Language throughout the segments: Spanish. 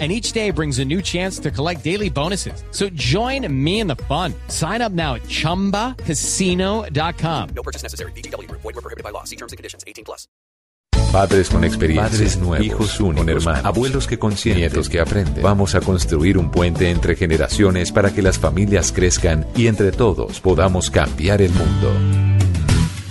and each day brings a new chance to collect daily bonuses. So join me in the fun. Sign up now at ChumbaCasino.com. No purchase necessary. BGW. Void were prohibited by law. See terms and conditions. 18 plus. Padres con experiencia, Padres nuevos, hijos únicos, hermanos, abuelos que consienten, nietos que aprenden. Vamos a construir un puente entre generaciones para que las familias crezcan y entre todos podamos cambiar el mundo.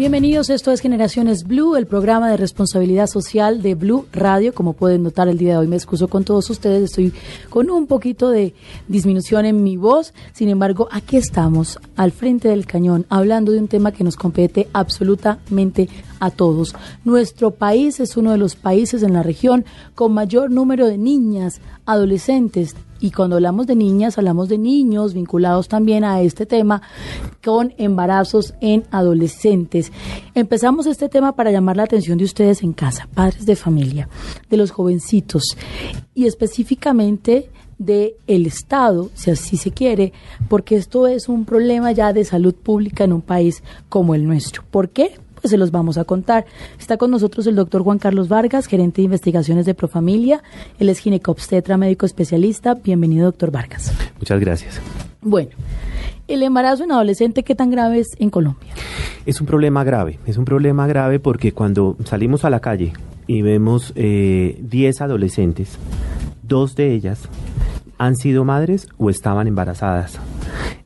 Bienvenidos, esto es Generaciones Blue, el programa de responsabilidad social de Blue Radio. Como pueden notar, el día de hoy me excuso con todos ustedes, estoy con un poquito de disminución en mi voz. Sin embargo, aquí estamos, al frente del cañón, hablando de un tema que nos compete absolutamente a todos. Nuestro país es uno de los países en la región con mayor número de niñas, adolescentes, y cuando hablamos de niñas, hablamos de niños vinculados también a este tema con embarazos en adolescentes. Empezamos este tema para llamar la atención de ustedes en casa, padres de familia, de los jovencitos y específicamente de el Estado, si así se quiere, porque esto es un problema ya de salud pública en un país como el nuestro. ¿Por qué? Pues se los vamos a contar. Está con nosotros el doctor Juan Carlos Vargas, gerente de investigaciones de Profamilia. Él es ginecobstetra, médico especialista. Bienvenido, doctor Vargas. Muchas gracias. Bueno, el embarazo en adolescente, ¿qué tan grave es en Colombia? Es un problema grave, es un problema grave porque cuando salimos a la calle y vemos 10 eh, adolescentes, dos de ellas han sido madres o estaban embarazadas.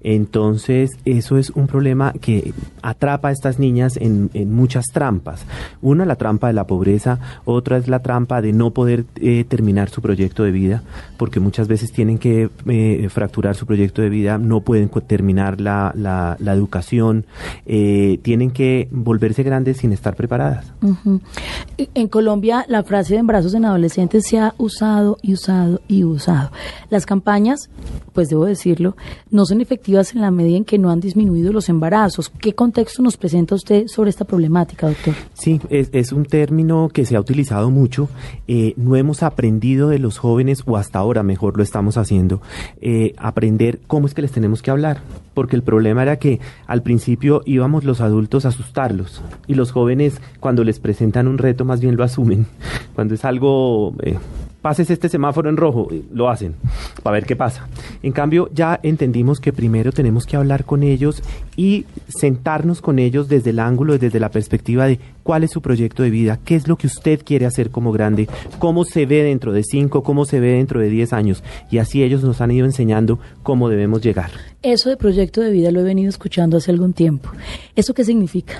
Entonces, eso es un problema que atrapa a estas niñas en, muchas trampas. Una, la trampa de la pobreza, otra es la trampa de no poder eh, terminar su proyecto de vida, porque muchas veces tienen que eh, fracturar su proyecto de vida, no pueden terminar la, la, educación, eh, tienen que volverse grandes sin estar preparadas. En Colombia, la frase de embarazos en adolescentes se ha usado y usado y usado. Las campañas, pues debo decirlo, no son efectivas en la medida en que no han disminuido los embarazos. ¿Qué contexto nos presenta usted sobre esta problemática, doctor? Sí, es, un término que se ha utilizado mucho. Eh, no hemos aprendido de los jóvenes, o hasta ahora mejor lo estamos haciendo, eh, aprender cómo es que les tenemos que hablar. Porque el problema era que al principio íbamos los adultos a asustarlos y los jóvenes cuando les presentan un reto más bien lo asumen. Cuando es algo... Eh, pases este semáforo en rojo, lo hacen, para ver qué pasa. En cambio, ya entendimos que primero tenemos que hablar con ellos y sentarnos con ellos desde el ángulo, desde la perspectiva de cuál es su proyecto de vida, qué es lo que usted quiere hacer como grande, cómo se ve dentro de cinco, cómo se ve dentro de diez años. Y así ellos nos han ido enseñando cómo debemos llegar. Eso de proyecto de vida lo he venido escuchando hace algún tiempo. ¿Eso qué significa?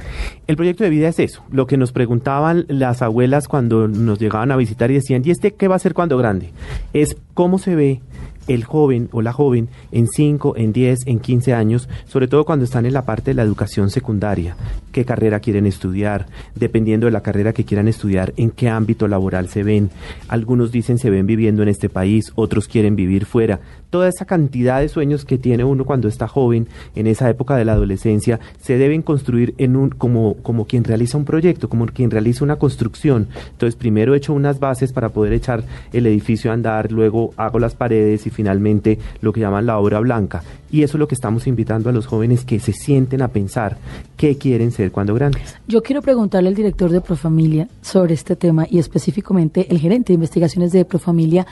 El proyecto de vida es eso, lo que nos preguntaban las abuelas cuando nos llegaban a visitar y decían, ¿y este qué va a ser cuando grande? Es cómo se ve el joven o la joven en 5, en 10, en 15 años, sobre todo cuando están en la parte de la educación secundaria, qué carrera quieren estudiar, dependiendo de la carrera que quieran estudiar, en qué ámbito laboral se ven. Algunos dicen se ven viviendo en este país, otros quieren vivir fuera. Toda esa cantidad de sueños que tiene uno cuando está joven, en esa época de la adolescencia, se deben construir en un, como, como quien realiza un proyecto, como quien realiza una construcción. Entonces, primero he hecho unas bases para poder echar el edificio a andar, luego hago las paredes y finalmente lo que llaman la obra blanca. Y eso es lo que estamos invitando a los jóvenes que se sienten a pensar qué quieren ser cuando grandes. Yo quiero preguntarle al director de Profamilia sobre este tema y específicamente el gerente de investigaciones de Profamilia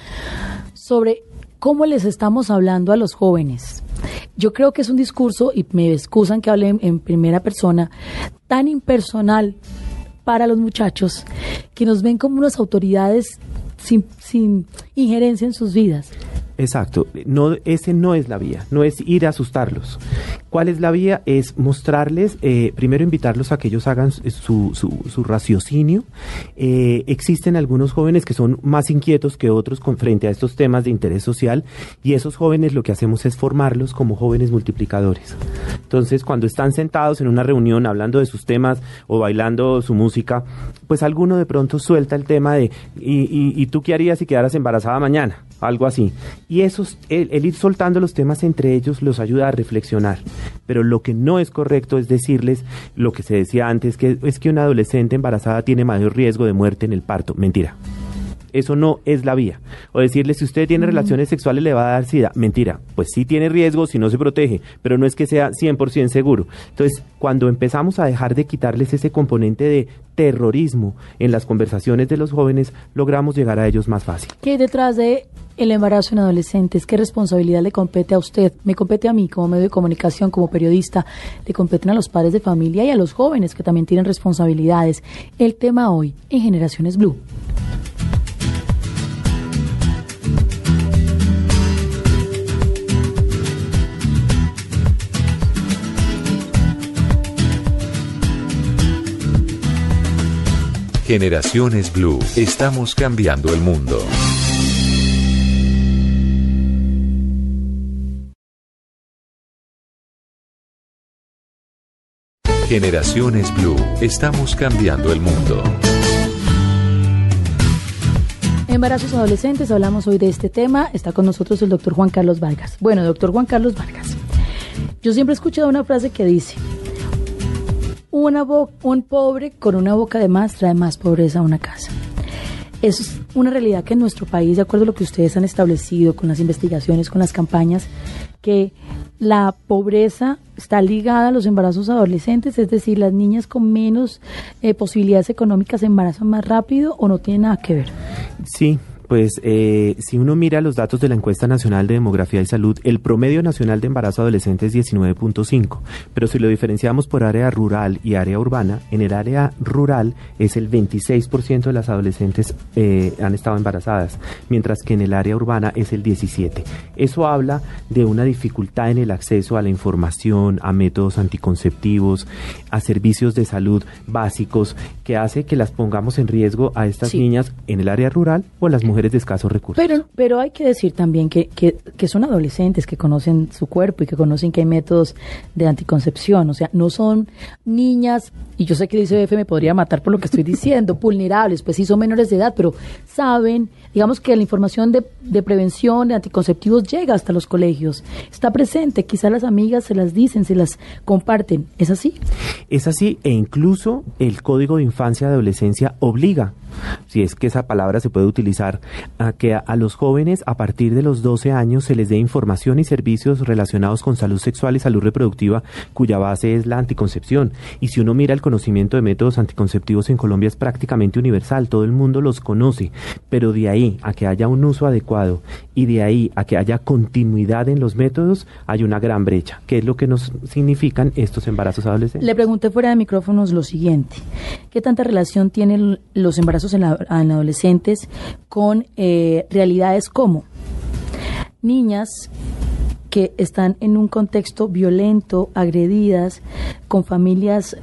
sobre cómo les estamos hablando a los jóvenes. Yo creo que es un discurso, y me excusan que hable en primera persona, tan impersonal para los muchachos que nos ven como unas autoridades sin, sin injerencia en sus vidas. Exacto, no, ese no es la vía, no es ir a asustarlos. ¿Cuál es la vía? Es mostrarles, eh, primero invitarlos a que ellos hagan su, su, raciocinio. Eh, existen algunos jóvenes que son más inquietos que otros con frente a estos temas de interés social y esos jóvenes lo que hacemos es formarlos como jóvenes multiplicadores. Entonces, cuando están sentados en una reunión hablando de sus temas o bailando su música, pues alguno de pronto suelta el tema de, ¿y, y, tú qué harías si quedaras embarazada mañana? Algo así. Y esos, el ir soltando los temas entre ellos los ayuda a reflexionar pero lo que no es correcto es decirles lo que se decía antes, que es que una adolescente embarazada tiene mayor riesgo de muerte en el parto. Mentira. Eso no es la vía. O decirle, si usted tiene relaciones sexuales le va a dar sida. Mentira. Pues sí tiene riesgo si no se protege, pero no es que sea 100% seguro. Entonces, cuando empezamos a dejar de quitarles ese componente de terrorismo en las conversaciones de los jóvenes, logramos llegar a ellos más fácil. ¿Qué hay detrás de el embarazo en adolescentes? ¿Qué responsabilidad le compete a usted? Me compete a mí como medio de comunicación, como periodista, le competen a los padres de familia y a los jóvenes que también tienen responsabilidades. El tema hoy en Generaciones Blue. Generaciones Blue, estamos cambiando el mundo. Generaciones Blue, estamos cambiando el mundo. Embarazos adolescentes, hablamos hoy de este tema. Está con nosotros el doctor Juan Carlos Vargas. Bueno, doctor Juan Carlos Vargas, yo siempre he escuchado una frase que dice, una un pobre con una boca de más trae más pobreza a una casa. Es una realidad que en nuestro país, de acuerdo a lo que ustedes han establecido con las investigaciones, con las campañas, que la pobreza está ligada a los embarazos adolescentes, es decir, las niñas con menos eh, posibilidades económicas se embarazan más rápido o no tiene nada que ver. Sí, pues eh, si uno mira los datos de la encuesta nacional de demografía y salud, el promedio nacional de embarazo adolescente es 19.5, pero si lo diferenciamos por área rural y área urbana, en el área rural es el 26% de las adolescentes eh, han estado embarazadas, mientras que en el área urbana es el 17. Eso habla de una dificultad en el acceso a la información, a métodos anticonceptivos, a servicios de salud básicos, que hace que las pongamos en riesgo a estas niñas en el área rural o a las mujeres de escasos recursos. Pero, pero hay que decir también que, que, que, son adolescentes, que conocen su cuerpo y que conocen que hay métodos de anticoncepción. O sea, no son niñas, y yo sé que dice ICBF me podría matar por lo que estoy diciendo, vulnerables, pues sí son menores de edad, pero saben, digamos que la información de, de prevención, de anticonceptivos llega hasta los colegios, está presente, quizás las amigas se las dicen, se las comparten. ¿Es así? Es así, e incluso el Código de Infancia y Adolescencia obliga si es que esa palabra se puede utilizar, a que a, los jóvenes a partir de los 12 años se les dé información y servicios relacionados con salud sexual y salud reproductiva, cuya base es la anticoncepción. Y si uno mira el conocimiento de métodos anticonceptivos en Colombia es prácticamente universal, todo el mundo los conoce, pero de ahí a que haya un uso adecuado y de ahí a que haya continuidad en los métodos, hay una gran brecha, que es lo que nos significan estos embarazos adolescentes. Le pregunté fuera de micrófonos lo siguiente, ¿qué tanta relación tienen los embarazos en, adolescentes con eh, realidades como niñas que están en un contexto violento, agredidas, con familias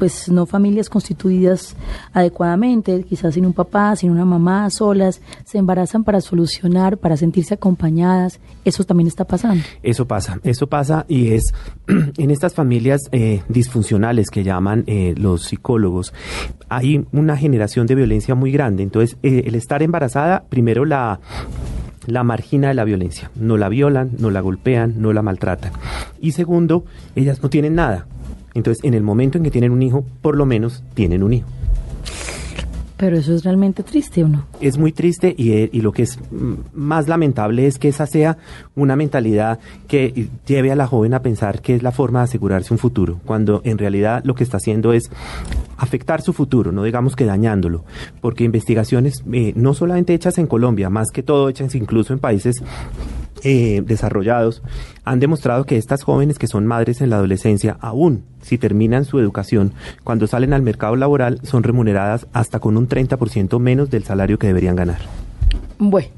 pues no familias constituidas adecuadamente, quizás sin un papá, sin una mamá, solas, se embarazan para solucionar, para sentirse acompañadas. Eso también está pasando. Eso pasa, eso pasa y es en estas familias eh, disfuncionales que llaman eh, los psicólogos, hay una generación de violencia muy grande. Entonces, eh, el estar embarazada, primero la la margina de la violencia. No la violan, no la golpean, no la maltratan. Y segundo, ellas no tienen nada. Entonces, en el momento en que tienen un hijo, por lo menos tienen un hijo. Pero eso es realmente triste, ¿o no? Es muy triste y, eh, y, lo que es más lamentable es que esa sea una mentalidad que lleve a la joven a pensar que es la forma de asegurarse un futuro, cuando en realidad lo que está haciendo es afectar su futuro, no digamos que dañándolo, porque investigaciones eh, no solamente hechas en Colombia, más que todo hechas incluso en países eh, desarrollados han demostrado que estas jóvenes que son madres en la adolescencia, aún si terminan su educación, cuando salen al mercado laboral son remuneradas hasta con un 30% menos del salario que deberían ganar. Bueno,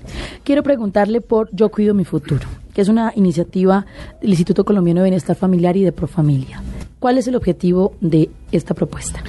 quiero preguntarle por Yo Cuido Mi Futuro, que es una iniciativa del Instituto Colombiano de Bienestar Familiar y de Profamilia. ¿Cuál es el objetivo de esta propuesta?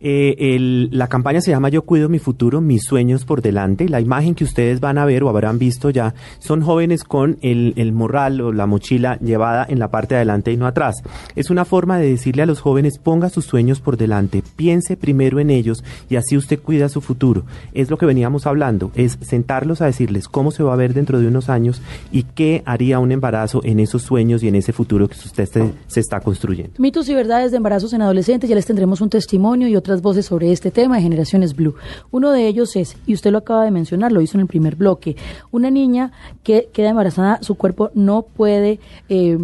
Eh, la campaña se llama Yo cuido mi futuro, mis sueños por delante. La imagen que ustedes van a ver o habrán visto ya son jóvenes con el, el morral o la mochila llevada en la parte de adelante y no atrás. Es una forma de decirle a los jóvenes ponga sus sueños por delante, piense primero en ellos y así usted cuida su futuro. Es lo que veníamos hablando, es sentarlos a decirles cómo se va a ver dentro de unos años y qué haría un embarazo en esos sueños y en ese futuro que usted se, se está construyendo. Mitos y verdades de embarazos en adolescentes, ya les tendremos un testimonio y otras voces sobre este tema de Generaciones Blue. Uno de ellos es, y usted lo acaba de mencionar, lo hizo en el primer bloque, una niña que queda embarazada, su cuerpo no puede... Eh,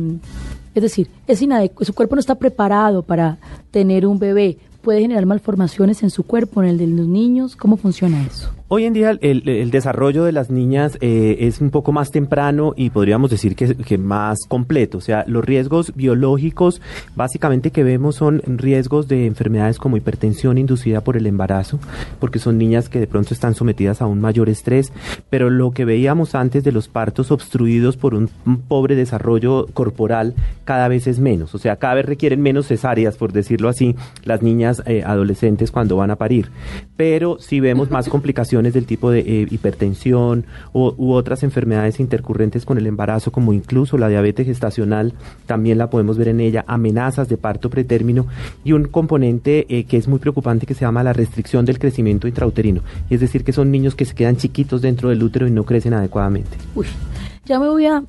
es decir, es su cuerpo no está preparado para tener un bebé, puede generar malformaciones en su cuerpo, en el de los niños. ¿Cómo funciona eso? Hoy en día el, desarrollo de las niñas eh, es un poco más temprano y podríamos decir que, más completo. O sea, los riesgos biológicos básicamente que vemos son riesgos de enfermedades como hipertensión inducida por el embarazo, porque son niñas que de pronto están sometidas a un mayor estrés. Pero lo que veíamos antes de los partos obstruidos por un, pobre desarrollo corporal cada vez es menos. O sea, cada vez requieren menos cesáreas, por decirlo así, las niñas eh, adolescentes cuando van a parir. Pero sí vemos más complicaciones del tipo de eh, hipertensión u otras enfermedades intercurrentes con el embarazo, como incluso la diabetes gestacional, también la podemos ver en ella, amenazas de parto pretérmino y un componente eh, que es muy preocupante que se llama la restricción del crecimiento intrauterino. Es decir, que son niños que se quedan chiquitos dentro del útero y no crecen adecuadamente. Uy. Ya me voy a,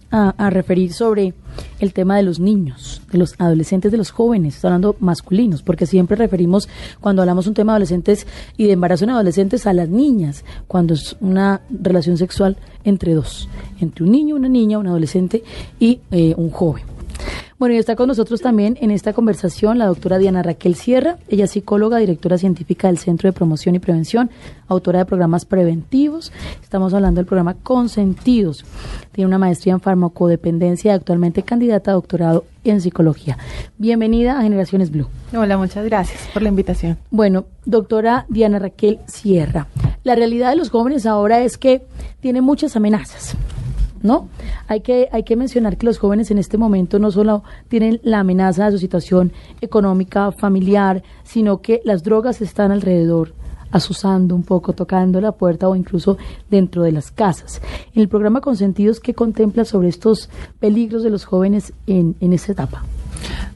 referir sobre el tema de los niños, de los adolescentes, de los jóvenes, estoy hablando masculinos, porque siempre referimos cuando hablamos un tema de adolescentes y de embarazo en adolescentes a las niñas, cuando es una relación sexual entre dos, entre un niño, una niña, un adolescente y eh, un joven. Bueno, y está con nosotros también en esta conversación la doctora Diana Raquel Sierra. Ella es psicóloga, directora científica del Centro de Promoción y Prevención, autora de programas preventivos. Estamos hablando del programa Consentidos. Tiene una maestría en farmacodependencia y actualmente candidata a doctorado en psicología. Bienvenida a Generaciones Blue. Hola, muchas gracias por la invitación. Bueno, doctora Diana Raquel Sierra, la realidad de los jóvenes ahora es que tienen muchas amenazas ¿no? Hay que, hay que mencionar que los jóvenes en este momento no solo tienen la amenaza de su situación económica, familiar, sino que las drogas están alrededor asusando un poco, tocando la puerta o incluso dentro de las casas. En el programa Consentidos, ¿qué contempla sobre estos peligros de los jóvenes en, en esta etapa?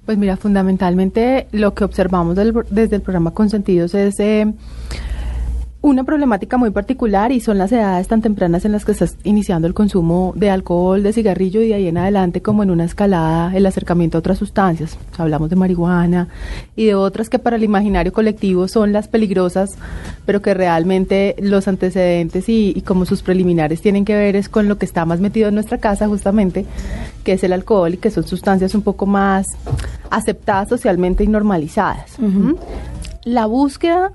Pues mira, fundamentalmente lo que observamos desde el programa Consentidos es... Eh, una problemática muy particular y son las edades tan tempranas en las que estás iniciando el consumo de alcohol, de cigarrillo y de ahí en adelante como en una escalada el acercamiento a otras sustancias. hablamos de marihuana y de otras que para el imaginario colectivo son las peligrosas, pero que realmente los antecedentes y, y como sus preliminares tienen que ver es con lo que está más metido en nuestra casa justamente, que es el alcohol y que son sustancias un poco más aceptadas socialmente y normalizadas la búsqueda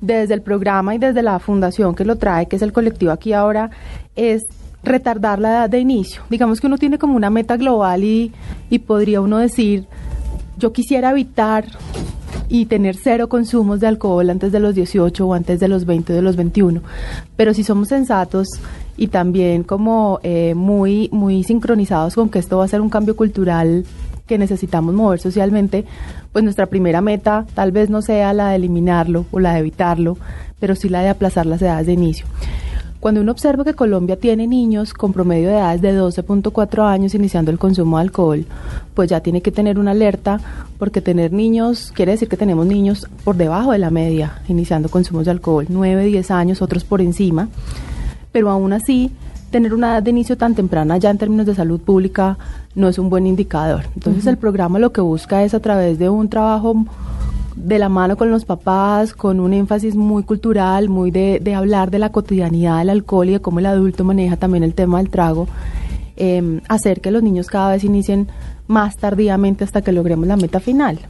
desde el programa y desde la fundación que lo trae, que es el colectivo aquí ahora, es retardar la edad de inicio. Digamos que uno tiene como una meta global y, y podría uno decir, yo quisiera evitar y tener cero consumos de alcohol antes de los 18 o antes de los 20 o de los 21. Pero si somos sensatos y también como eh, muy, muy sincronizados con que esto va a ser un cambio cultural que necesitamos mover socialmente, pues nuestra primera meta tal vez no sea la de eliminarlo o la de evitarlo, pero sí la de aplazar las edades de inicio. Cuando uno observa que Colombia tiene niños con promedio de edades de 12.4 años iniciando el consumo de alcohol, pues ya tiene que tener una alerta, porque tener niños quiere decir que tenemos niños por debajo de la media iniciando consumos de alcohol, 9, 10 años, otros por encima, pero aún así tener una edad de inicio tan temprana ya en términos de salud pública no es un buen indicador. Entonces el programa lo que busca es a través de un trabajo de la mano con los papás, con un énfasis muy cultural, muy de, de hablar de la cotidianidad del alcohol y de cómo el adulto maneja también el tema del trago, eh, hacer que los niños cada vez inicien más tardíamente hasta que logremos la meta final.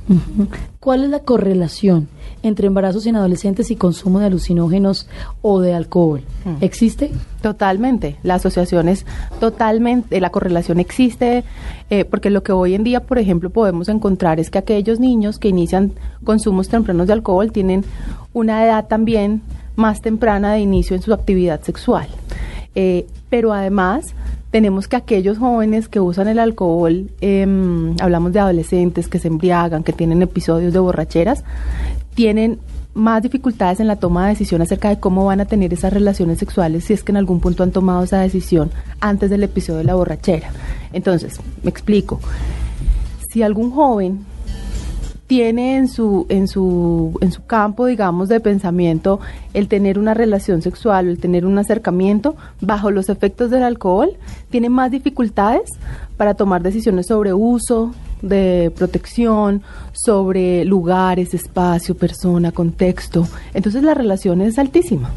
¿Cuál es la correlación entre embarazos en adolescentes y consumo de alucinógenos o de alcohol? Mm. ¿Existe? Totalmente. La asociación es totalmente, la correlación existe, eh, porque lo que hoy en día, por ejemplo, podemos encontrar es que aquellos niños que inician consumos tempranos de alcohol tienen una edad también más temprana de inicio en su actividad sexual. Eh, pero además tenemos que aquellos jóvenes que usan el alcohol, em, hablamos de adolescentes que se embriagan, que tienen episodios de borracheras, tienen más dificultades en la toma de decisión acerca de cómo van a tener esas relaciones sexuales si es que en algún punto han tomado esa decisión antes del episodio de la borrachera. Entonces, me explico. Si algún joven tiene en su, en su, en su campo, digamos, de pensamiento el tener una relación sexual, el tener un acercamiento bajo los efectos del alcohol, tiene más dificultades para tomar decisiones sobre uso, de protección, sobre lugares, espacio, persona, contexto. Entonces la relación es altísima.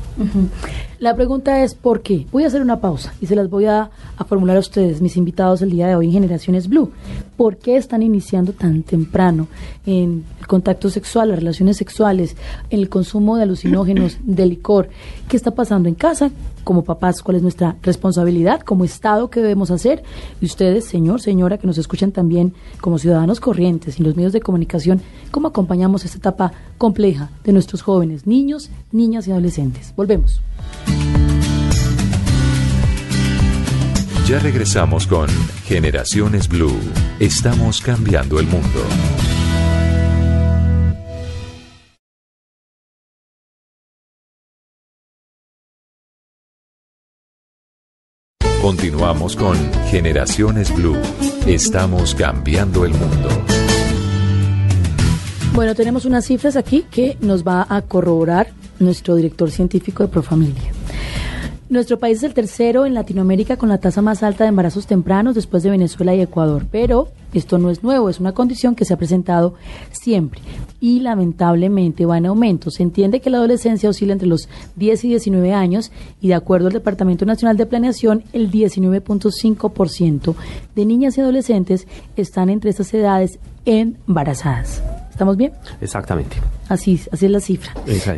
La pregunta es ¿por qué? Voy a hacer una pausa y se las voy a, formular a ustedes, mis invitados el día de hoy en Generaciones Blue. ¿Por qué están iniciando tan temprano en el contacto sexual, las relaciones sexuales, en el consumo de alucinógenos, de licor? ¿Qué está pasando en casa? Como papás, ¿cuál es nuestra responsabilidad como Estado? ¿Qué debemos hacer? Y ustedes, señor, señora, que nos escuchan también como ciudadanos corrientes y los medios de comunicación, ¿cómo acompañamos esta etapa compleja de nuestros jóvenes, niños, niñas y adolescentes? Volvemos. Ya regresamos con Generaciones Blue. Estamos cambiando el mundo. Continuamos con Generaciones Blue. Estamos cambiando el mundo. Bueno, tenemos unas cifras aquí que nos va a corroborar nuestro director científico de Profamilia. Nuestro país es el tercero en Latinoamérica con la tasa más alta de embarazos tempranos después de Venezuela y Ecuador, pero esto no es nuevo, es una condición que se ha presentado siempre y lamentablemente va en aumento. Se entiende que la adolescencia oscila entre los 10 y 19 años y de acuerdo al Departamento Nacional de Planeación, el 19.5% de niñas y adolescentes están entre estas edades embarazadas. ¿Estamos bien? Exactamente. Así, así es la cifra.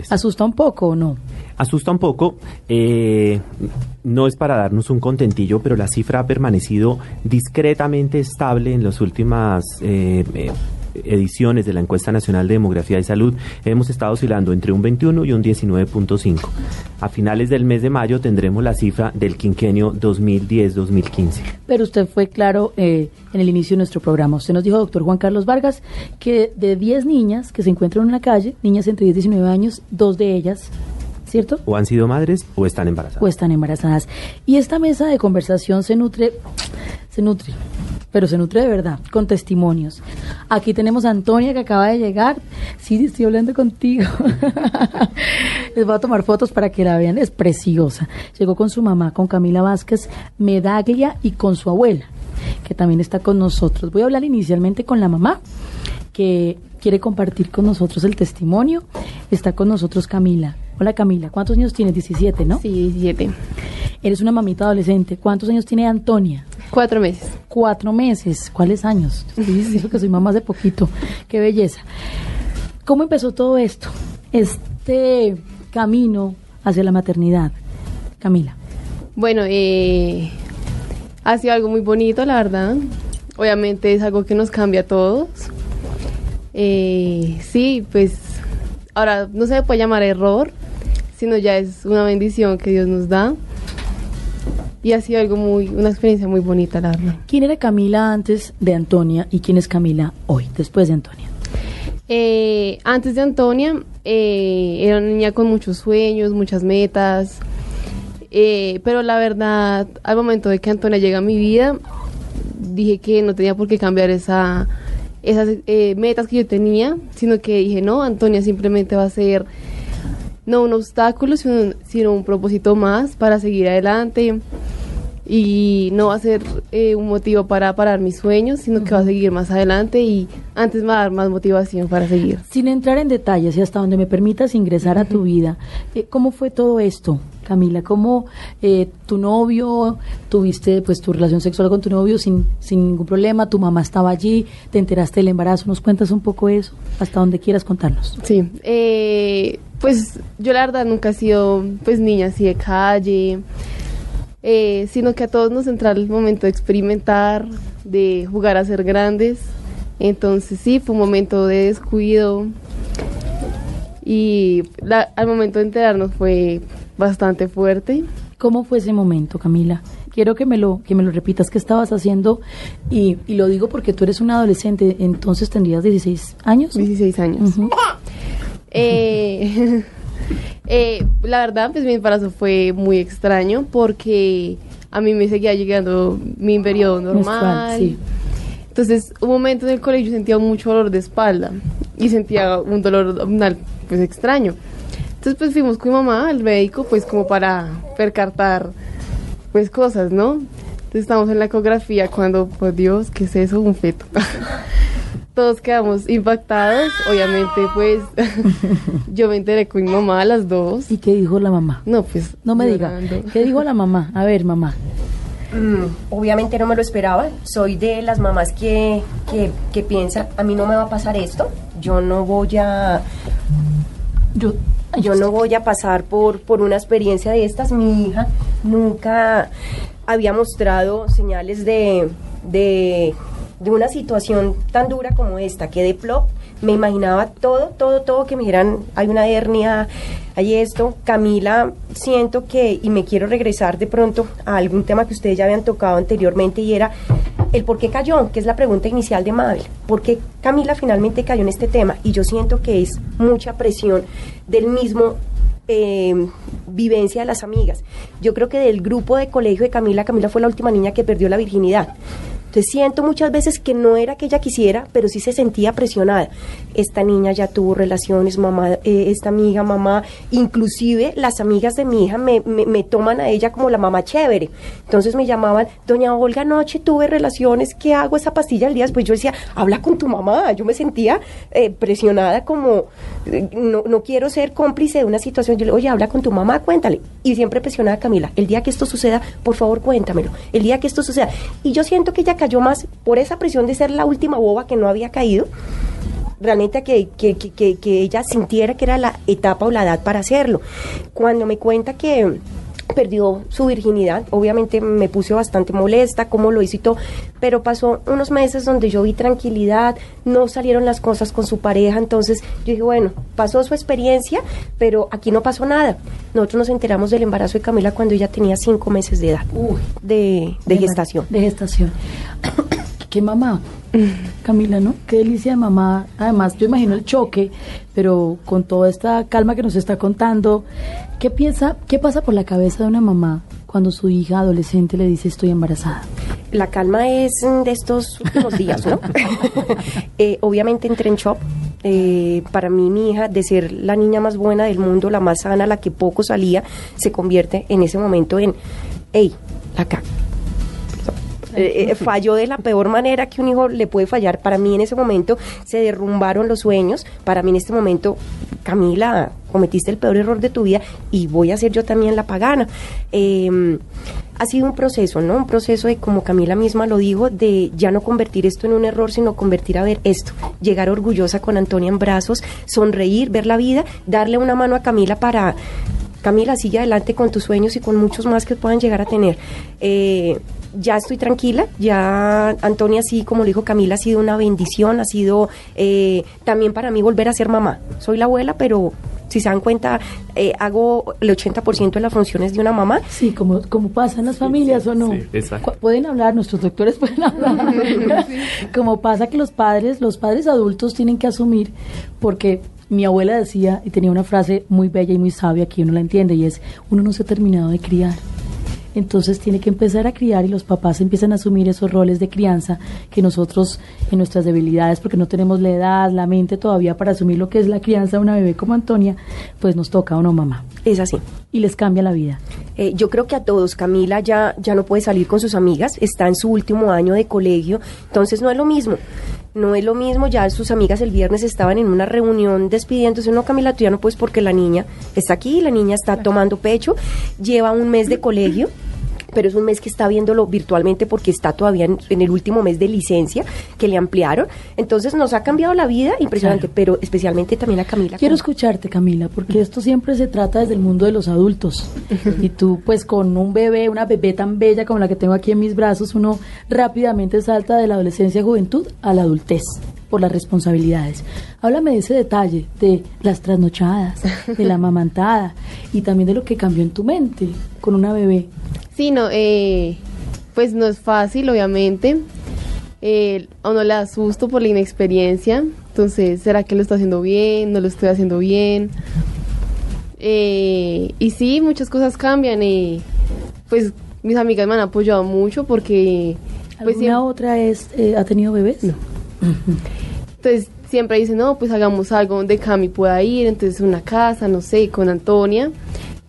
¿Asusta un poco o no? Asusta un poco. Eh, no es para darnos un contentillo, pero la cifra ha permanecido discretamente estable en las últimas eh, eh, ediciones de la encuesta nacional de demografía y salud hemos estado oscilando entre un 21 y un 19.5. A finales del mes de mayo tendremos la cifra del quinquenio 2010-2015. Pero usted fue claro eh, en el inicio de nuestro programa. Usted nos dijo, doctor Juan Carlos Vargas, que de 10 niñas que se encuentran en la calle, niñas entre 10 y 19 años, dos de ellas ¿cierto? O han sido madres o están embarazadas. O están embarazadas. Y esta mesa de conversación se nutre, se nutre pero se nutre de verdad, con testimonios. Aquí tenemos a Antonia que acaba de llegar. Sí, estoy hablando contigo. Les voy a tomar fotos para que la vean, es preciosa. Llegó con su mamá, con Camila Vázquez Medaglia y con su abuela, que también está con nosotros. Voy a hablar inicialmente con la mamá, que quiere compartir con nosotros el testimonio. Está con nosotros Camila. Hola Camila, ¿cuántos años tienes? 17, ¿no? Sí, 17. Eres una mamita adolescente. ¿Cuántos años tiene Antonia? Cuatro meses. Cuatro meses. ¿Cuáles años? Dijo que soy mamá hace poquito. Qué belleza. ¿Cómo empezó todo esto? Este camino hacia la maternidad. Camila. Bueno, eh, ha sido algo muy bonito, la verdad. Obviamente es algo que nos cambia a todos. Eh, sí, pues ahora no se puede llamar error, sino ya es una bendición que Dios nos da. Y ha sido algo muy, una experiencia muy bonita, la verdad. ¿Quién era Camila antes de Antonia y quién es Camila hoy, después de Antonia? Eh, antes de Antonia, eh, era una niña con muchos sueños, muchas metas. Eh, pero la verdad, al momento de que Antonia llega a mi vida, dije que no tenía por qué cambiar esa, esas metas que yo tenía, sino que dije, no, Antonia simplemente va a ser no un obstáculo, sino, un propósito más para seguir adelante y no va a ser eh, un motivo para parar mis sueños, sino que va a seguir más adelante y antes va a dar más motivación para seguir. Sin entrar en detalles y hasta donde me permitas ingresar a tu vida, eh, ¿cómo fue todo esto? Camila, ¿cómo eh, tu novio, tuviste pues tu relación sexual con tu novio sin, sin ningún problema, tu mamá estaba allí, te enteraste del embarazo, ¿nos cuentas un poco eso? Hasta donde quieras contarnos. Sí, pues yo la verdad nunca he sido pues niña así de calle, eh, sino que a todos nos entra el momento de experimentar, de jugar a ser grandes. Entonces sí, fue un momento de descuido y al momento de enterarnos fue bastante fuerte. ¿Cómo fue ese momento, Camila? Quiero que me lo, que me lo repitas, ¿qué estabas haciendo? Y, y lo digo porque tú eres una adolescente, entonces tendrías 16 años. 16 años. Eh, eh, la verdad, pues mi embarazo fue muy extraño porque a mí me seguía llegando mi periodo normal. Sí. Entonces, un momento en el colegio sentía mucho dolor de espalda y sentía un dolor abdominal pues extraño. Entonces, pues fuimos con mi mamá al médico pues como para percartar pues cosas, ¿no? Entonces estamos en la ecografía cuando, por Dios, ¿qué es eso? Un feto. Todos quedamos impactados, obviamente pues yo me enteré con mi mamá a las dos. ¿Y qué dijo la mamá? No, pues... No me diga, ¿qué dijo la mamá? A ver, mamá. Mm, obviamente no me lo esperaba. Soy de las mamás que, que, que piensan, a mí no me va a pasar esto. Yo no voy a... Yo, yo no voy a pasar por, por una experiencia de estas. Mi hija nunca había mostrado señales de, de, de una situación tan dura como esta, que de plop me imaginaba todo, todo, todo que me dijeran, hay una hernia, hay esto. Camila, siento que, y me quiero regresar de pronto a algún tema que ustedes ya habían tocado anteriormente y era el por qué cayó, que es la pregunta inicial de Mabel. ¿Por qué Camila finalmente cayó en este tema? Y yo siento que es mucha presión del mismo eh, vivencia de las amigas. Yo creo que del grupo de colegio de Camila, Camila fue la última niña que perdió la virginidad. Entonces siento muchas veces que no era que ella quisiera, pero sí se sentía presionada. Esta niña ya tuvo relaciones, mamá, eh, esta amiga, mamá, inclusive las amigas de mi hija me, me, toman a ella como la mamá chévere. Entonces me llamaban, doña Olga, anoche tuve relaciones, ¿qué hago esa pastilla el día después? Yo decía, habla con tu mamá. Yo me sentía eh, presionada como, eh, no, no quiero ser cómplice de una situación. Yo le oye, habla con tu mamá, cuéntale. Y siempre presionada Camila, el día que esto suceda, por favor cuéntamelo. El día que esto suceda. Y yo siento que ella cayó más por esa presión de ser la última boba que no había caído, realmente que, que, que, que ella sintiera que era la etapa o la edad para hacerlo. Cuando me cuenta que perdió su virginidad. Obviamente me puse bastante molesta, cómo lo hizo y todo, pero pasó unos meses donde yo vi tranquilidad, no salieron las cosas con su pareja, entonces yo dije, bueno, pasó su experiencia, pero aquí no pasó nada. Nosotros nos enteramos del embarazo de Camila cuando ella tenía cinco meses de edad, de, de, gestación. De gestación. Qué mamá, Camila, ¿no? Qué delicia de mamá. Además, yo imagino el choque, pero con toda esta calma que nos está contando, ¿qué piensa, qué pasa por la cabeza de una mamá cuando su hija adolescente le dice estoy embarazada? La calma es de estos últimos días, ¿no? Eh, obviamente entré en shock. Eh, para mí mi hija, de ser la niña más buena del mundo, la más sana, la que poco salía, se convierte en ese momento en, hey, acá, eh, eh, falló de la peor manera que un hijo le puede fallar. Para mí en ese momento se derrumbaron los sueños. Para mí en este momento, Camila, cometiste el peor error de tu vida y voy a ser yo también la pagana. Em, ha sido un proceso, ¿no? Un proceso de, como Camila misma lo dijo, de ya no convertir esto en un error, sino convertir a ver esto, llegar orgullosa con Antonia en brazos, sonreír, ver la vida, darle una mano a Camila para Camila, sigue adelante con tus sueños y con muchos más que puedan llegar a tener. Eh, ya estoy tranquila, ya Antonia, sí, como lo dijo Camila, ha sido una bendición, ha sido eh, también para mí volver a ser mamá. Soy la abuela, pero si se dan cuenta, eh, hago el 80% de las funciones de una mamá. Sí, como, como pasa en las familias o no. Sí, pueden hablar, nuestros doctores pueden hablar. como pasa que los padres, los padres adultos tienen que asumir, porque mi abuela decía, y tenía una frase muy bella y muy sabia que uno la entiende, y es, uno no se ha terminado de criar entonces tiene que empezar a criar y los papás empiezan a asumir esos roles de crianza que nosotros en nuestras debilidades, porque no tenemos la edad, la mente todavía para asumir lo que es la crianza de una bebé como Antonia, pues nos toca o no mamá. Es así. Y les cambia la vida. Eh, yo creo que a todos, Camila ya, ya no puede salir con sus amigas, está en su último año de colegio, entonces no es lo mismo no es lo mismo, ya sus amigas el viernes estaban en una reunión despidiéndose, no Camila, tú ya no puedes porque la niña está aquí, la niña está tomando pecho, lleva un mes de colegio pero es un mes que está viéndolo virtualmente porque está todavía en, el último mes de licencia que le ampliaron. Entonces nos ha cambiado la vida impresionante, pero especialmente también a Camila. Quiero escucharte, Camila, porque esto siempre se trata desde el mundo de los adultos. y tú, pues con un bebé, una bebé tan bella como la que tengo aquí en mis brazos, uno rápidamente salta de la adolescencia y juventud a la adultez por las responsabilidades. Háblame de ese detalle, de las trasnochadas, de la amamantada, y también de lo que cambió en tu mente con una bebé. Sí, no, eh, pues no es fácil, obviamente. Eh, a uno le da susto por la inexperiencia. Entonces, ¿será que lo estoy haciendo bien? ¿No lo estoy haciendo bien? Eh, y sí, muchas cosas cambian y pues mis amigas me han apoyado mucho porque... Pues, ¿Alguna otra es, eh, ha tenido bebés? No. Entonces siempre dicen, no, pues hagamos algo donde Cami pueda ir, entonces una casa, no sé, con Antonia.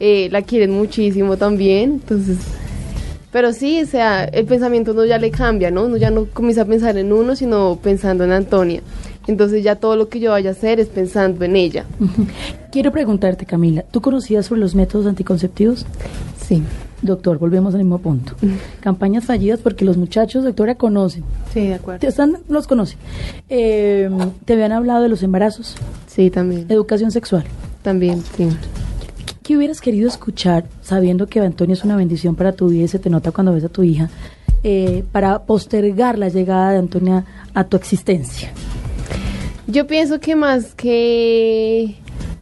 Eh, la quieren muchísimo también, entonces... Pero sí, o sea, el pensamiento no ya le cambia, ¿no? Uno ya no comienza a pensar en uno, sino pensando en Antonia. Entonces ya todo lo que yo vaya a hacer es pensando en ella. Quiero preguntarte, Camila, ¿tú conocías sobre los métodos anticonceptivos? Sí. Doctor, volvemos al mismo punto. Campañas fallidas porque los muchachos, doctora, conocen. Sí, de acuerdo. Están, los conocen. Eh, ¿Te habían hablado de los embarazos? Sí, también. Educación sexual. También, sí. ¿Qué hubieras querido escuchar sabiendo que Antonio es una bendición para tu vida y se te nota cuando ves a tu hija eh, para postergar la llegada de Antonia a tu existencia? Yo pienso que más que,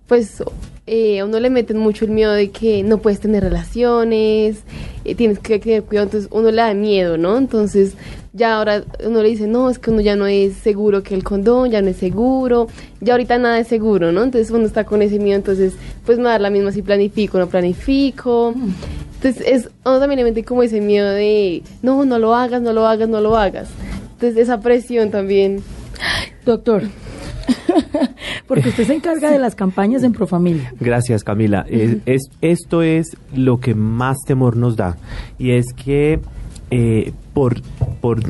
pues, eh, a uno le meten mucho el miedo de que no puedes tener relaciones, eh, tienes que tener cuidado, entonces uno le da miedo, ¿no? Entonces ya ahora uno le dice, no, es que uno ya no es seguro que el condón, ya no es seguro, ya ahorita nada es seguro, ¿no? Entonces uno está con ese miedo, entonces pues me da la misma si planifico no planifico. Entonces es, uno también le mete como ese miedo de, no, no lo hagas, no lo hagas, no lo hagas. Entonces esa presión también. Doctor, porque usted se encarga de las campañas en Profamilia. Gracias, Camila. es, esto es lo que más temor nos da. Y es que eh, por, por,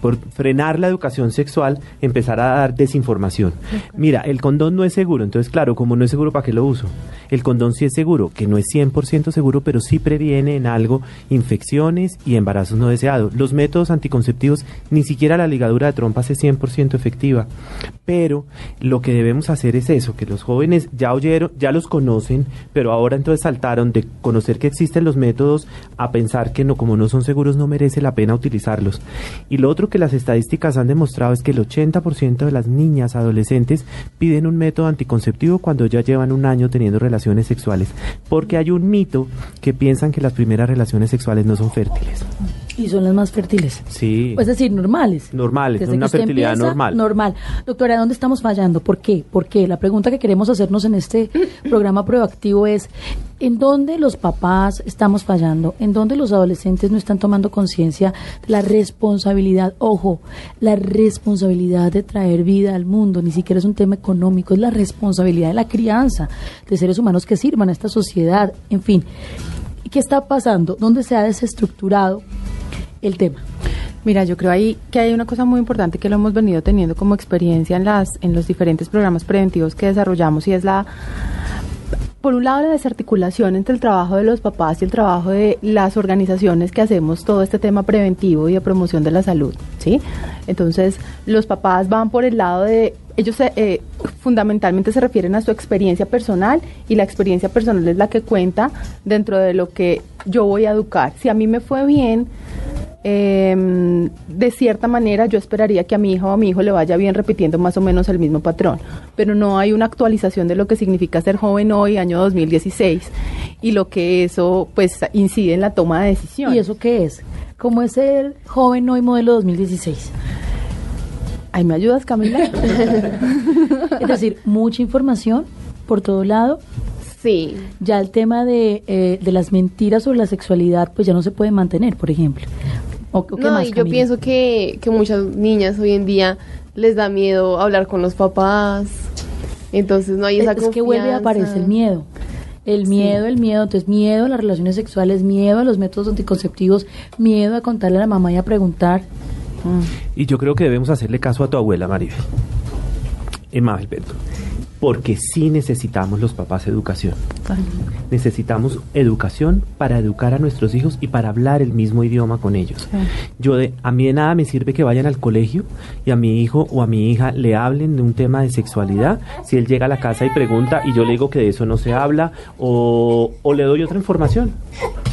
por, frenar la educación sexual, empezar a dar desinformación. Mira, el condón no es seguro, entonces claro, como no es seguro, ¿para qué lo uso? El condón sí es seguro, que no es 100% seguro, pero sí previene en algo infecciones y embarazos no deseados. Los métodos anticonceptivos, ni siquiera la ligadura de trompas es 100% efectiva, pero lo que debemos hacer es eso, que los jóvenes ya oyeron, ya los conocen, pero ahora entonces saltaron de conocer que existen los métodos a pensar que no, como no son seguros, no merece la pena utilizarlos. Y lo otro que las estadísticas han demostrado es que el 80% de las niñas adolescentes piden un método anticonceptivo cuando ya llevan un año teniendo relaciones sexuales, porque hay un mito que piensan que las primeras relaciones sexuales no son fértiles. Y son las más fértiles. Sí. Es decir, normales. Normales, una fertilidad normal. Normal. Doctora, ¿dónde estamos fallando? ¿Por qué? ¿Por qué? La pregunta que queremos hacernos en este programa proactivo es, ¿en dónde los papás estamos fallando? ¿En dónde los adolescentes no están tomando conciencia de la responsabilidad? Ojo, la responsabilidad de traer vida al mundo, ni siquiera es un tema económico, es la responsabilidad de la crianza, de seres humanos que sirvan a esta sociedad, en fin. ¿Qué está pasando? ¿Dónde se ha desestructurado el tema? Mira, yo creo ahí que hay una cosa muy importante que lo hemos venido teniendo como experiencia en las en los diferentes programas preventivos que desarrollamos y es la por un lado la desarticulación entre el trabajo de los papás y el trabajo de las organizaciones que hacemos todo este tema preventivo y de promoción de la salud, ¿sí? Entonces, los papás van por el lado de ellos eh, fundamentalmente se refieren a su experiencia personal y la experiencia personal es la que cuenta dentro de lo que yo voy a educar. Si a mí me fue bien, eh, de cierta manera yo esperaría que a mi hija o a mi hijo le vaya bien repitiendo más o menos el mismo patrón, pero no hay una actualización de lo que significa ser joven hoy, año 2016, y lo que eso pues incide en la toma de decisiones. ¿Y eso qué es? ¿Cómo es ser joven hoy modelo 2016? ¿Ahí me ayudas, Camila? es decir, mucha información por todo lado, Sí. Ya el tema de, eh, de las mentiras sobre la sexualidad, pues ya no se puede mantener, por ejemplo. No, y yo pienso que, que muchas niñas hoy en día les da miedo hablar con los papás. Entonces no hay esa es, que vuelve a aparecer el miedo. El miedo, el miedo, entonces miedo a las relaciones sexuales, miedo a los métodos anticonceptivos, miedo a contarle a la mamá y a preguntar. Y yo creo que debemos hacerle caso a tu abuela, Maribel. Emma Alberto porque sí necesitamos los papás educación. Necesitamos educación para educar a nuestros hijos y para hablar el mismo idioma con ellos. Yo de, a mí de nada me sirve que vayan al colegio y a mi hijo o a mi hija le hablen de un tema de sexualidad si él llega a la casa y pregunta y yo le digo que de eso no se habla o, le doy otra información.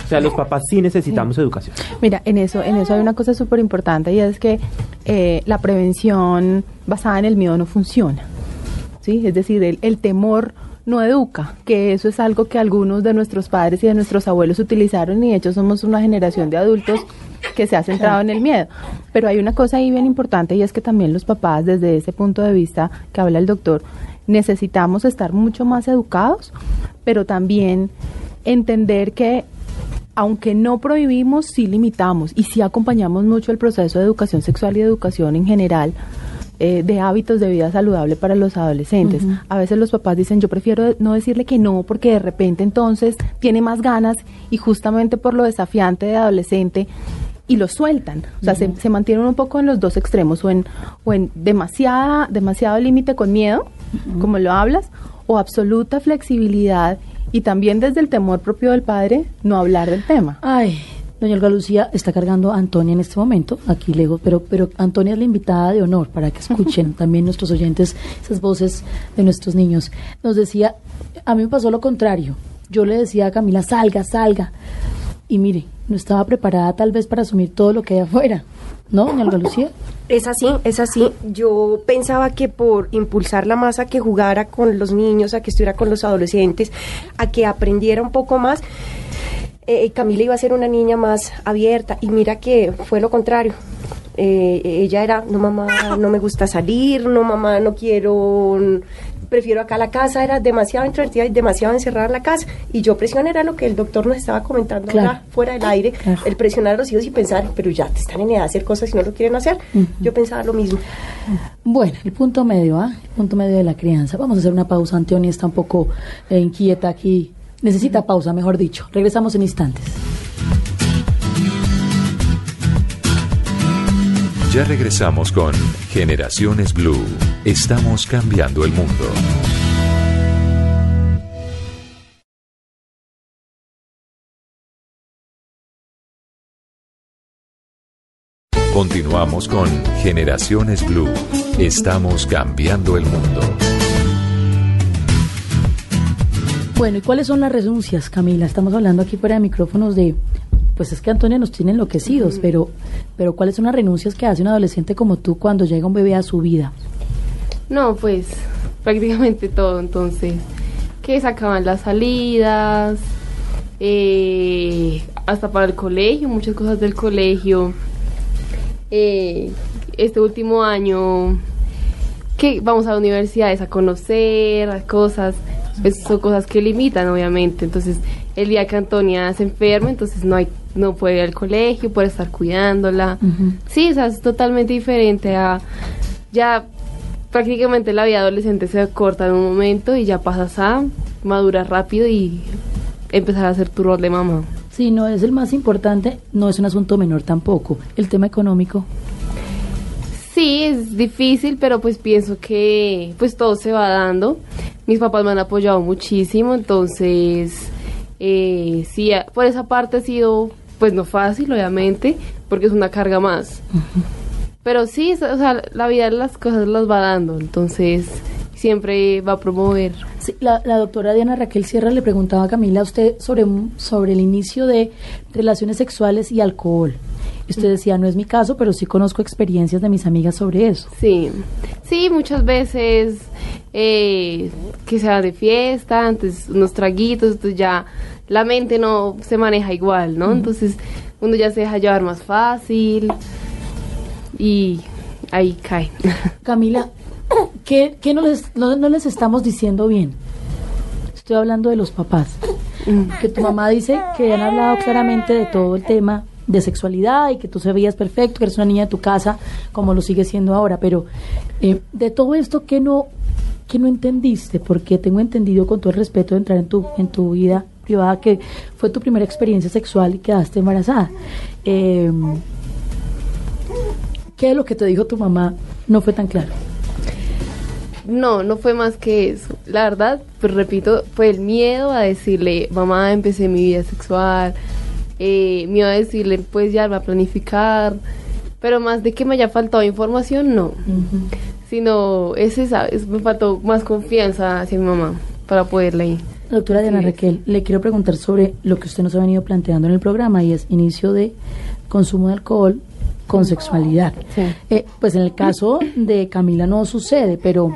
O sea, los papás sí necesitamos educación. Mira, en eso, en eso hay una cosa súper importante y es que eh, la prevención basada en el miedo no funciona. ¿Sí? Es decir, el, temor no educa, que eso es algo que algunos de nuestros padres y de nuestros abuelos utilizaron y de hecho somos una generación de adultos que se ha centrado en el miedo. Pero hay una cosa ahí bien importante y es que también los papás, desde ese punto de vista que habla el doctor, necesitamos estar mucho más educados, pero también entender que aunque no prohibimos, sí limitamos y sí acompañamos mucho el proceso de educación sexual y educación en general. Eh, de hábitos de vida saludable para los adolescentes. A veces los papás dicen, yo prefiero no decirle que no porque de repente entonces tiene más ganas y justamente por lo desafiante de adolescente y lo sueltan. O sea, se, se, mantienen un poco en los dos extremos, o en, o en demasiada, demasiado límite con miedo, como lo hablas, o absoluta flexibilidad y también desde el temor propio del padre no hablar del tema. Ay, doña Olga Lucía está cargando a Antonia en este momento, aquí lejos, pero, pero Antonia es la invitada de honor para que escuchen también nuestros oyentes esas voces de nuestros niños. Nos decía, a mí me pasó lo contrario. Yo le decía a Camila, salga, salga. Y mire, no estaba preparada tal vez para asumir todo lo que hay afuera. ¿No, doña Olga Lucía? Es así, es así. Yo pensaba que por impulsar la masa que jugara con los niños, a que estuviera con los adolescentes, a que aprendiera un poco más, eh, Camila iba a ser una niña más abierta. Y mira que fue lo contrario. Eh, ella era, no mamá, no me gusta salir, no mamá, no quiero prefiero acá la casa, era demasiado introvertida y demasiado encerrada en la casa. Y yo presión era lo que el doctor nos estaba comentando fuera del aire, el presionar a los hijos y pensar, pero ya te están en edad de hacer cosas y no lo quieren hacer. Yo pensaba lo mismo. Bueno, el punto medio, ¿ah? El punto medio de la crianza. Vamos a hacer una pausa. Antonio está un poco eh, inquieta aquí. Necesita pausa, mejor dicho. Regresamos en instantes. Ya regresamos con Generaciones Blue. Estamos cambiando el mundo. Continuamos con Generaciones Blue. Estamos cambiando el mundo. Bueno, ¿y cuáles son las renuncias, Camila? Estamos hablando aquí fuera de micrófonos de pues es que Antonia nos tiene enloquecidos, pero, pero ¿cuáles son las renuncias que hace un adolescente como tú cuando llega un bebé a su vida? No, pues prácticamente todo, entonces, que sacaban las salidas, eh, hasta para el colegio, muchas cosas del colegio. Eh, este último año que vamos a universidades a conocer las cosas, pues son cosas que limitan obviamente, entonces el día que Antonia se enferma, entonces no hay no puede ir al colegio, puede estar cuidándola. Sí, o sea, es totalmente diferente a ya prácticamente la vida adolescente se corta en un momento y ya pasas a madurar rápido y empezar a hacer tu rol de mamá. Sí, no es el más importante, no es un asunto menor tampoco. El tema económico. Sí, es difícil, pero pues pienso que pues todo se va dando. Mis papás me han apoyado muchísimo, entonces eh, sí, por esa parte ha sido pues no fácil, obviamente, porque es una carga más. Pero sí, o sea, la vida las cosas las va dando, entonces siempre va a promover. Sí, la, doctora Diana Raquel Sierra le preguntaba a Camila a usted sobre, sobre el inicio de relaciones sexuales y alcohol. Y usted decía, no es mi caso, pero sí conozco experiencias de mis amigas sobre eso. Sí, sí, muchas veces eh, que se va de fiesta, antes unos traguitos, entonces ya la mente no se maneja igual, ¿no? Entonces uno ya se deja llevar más fácil y ahí cae. Camila, ¿qué, qué no, les, no, les estamos diciendo bien? Estoy hablando de los papás. Que tu mamá dice que han hablado claramente de todo el tema de sexualidad y que tú se veías perfecto, que eres una niña de tu casa, como lo sigue siendo ahora, pero eh, de todo esto, ¿qué no, qué no entendiste? Porque tengo entendido con todo el respeto de entrar en tu, en tu vida privada que fue tu primera experiencia sexual y quedaste embarazada. Eh, ¿Qué es lo que te dijo tu mamá no fue tan claro? No, no fue más que eso. La verdad, pues repito, fue el miedo a decirle, mamá, empecé mi vida sexual, eh, me iba a decirle, pues ya va a planificar, pero más de que me haya faltado información, no. Sino, ese, ¿sabes? Me faltó más confianza hacia mi mamá para poderle ir. Doctora Diana Raquel, le quiero preguntar sobre lo que usted nos ha venido planteando en el programa y es inicio de consumo de alcohol con sexualidad. Eh, pues en el caso de Camila no sucede, pero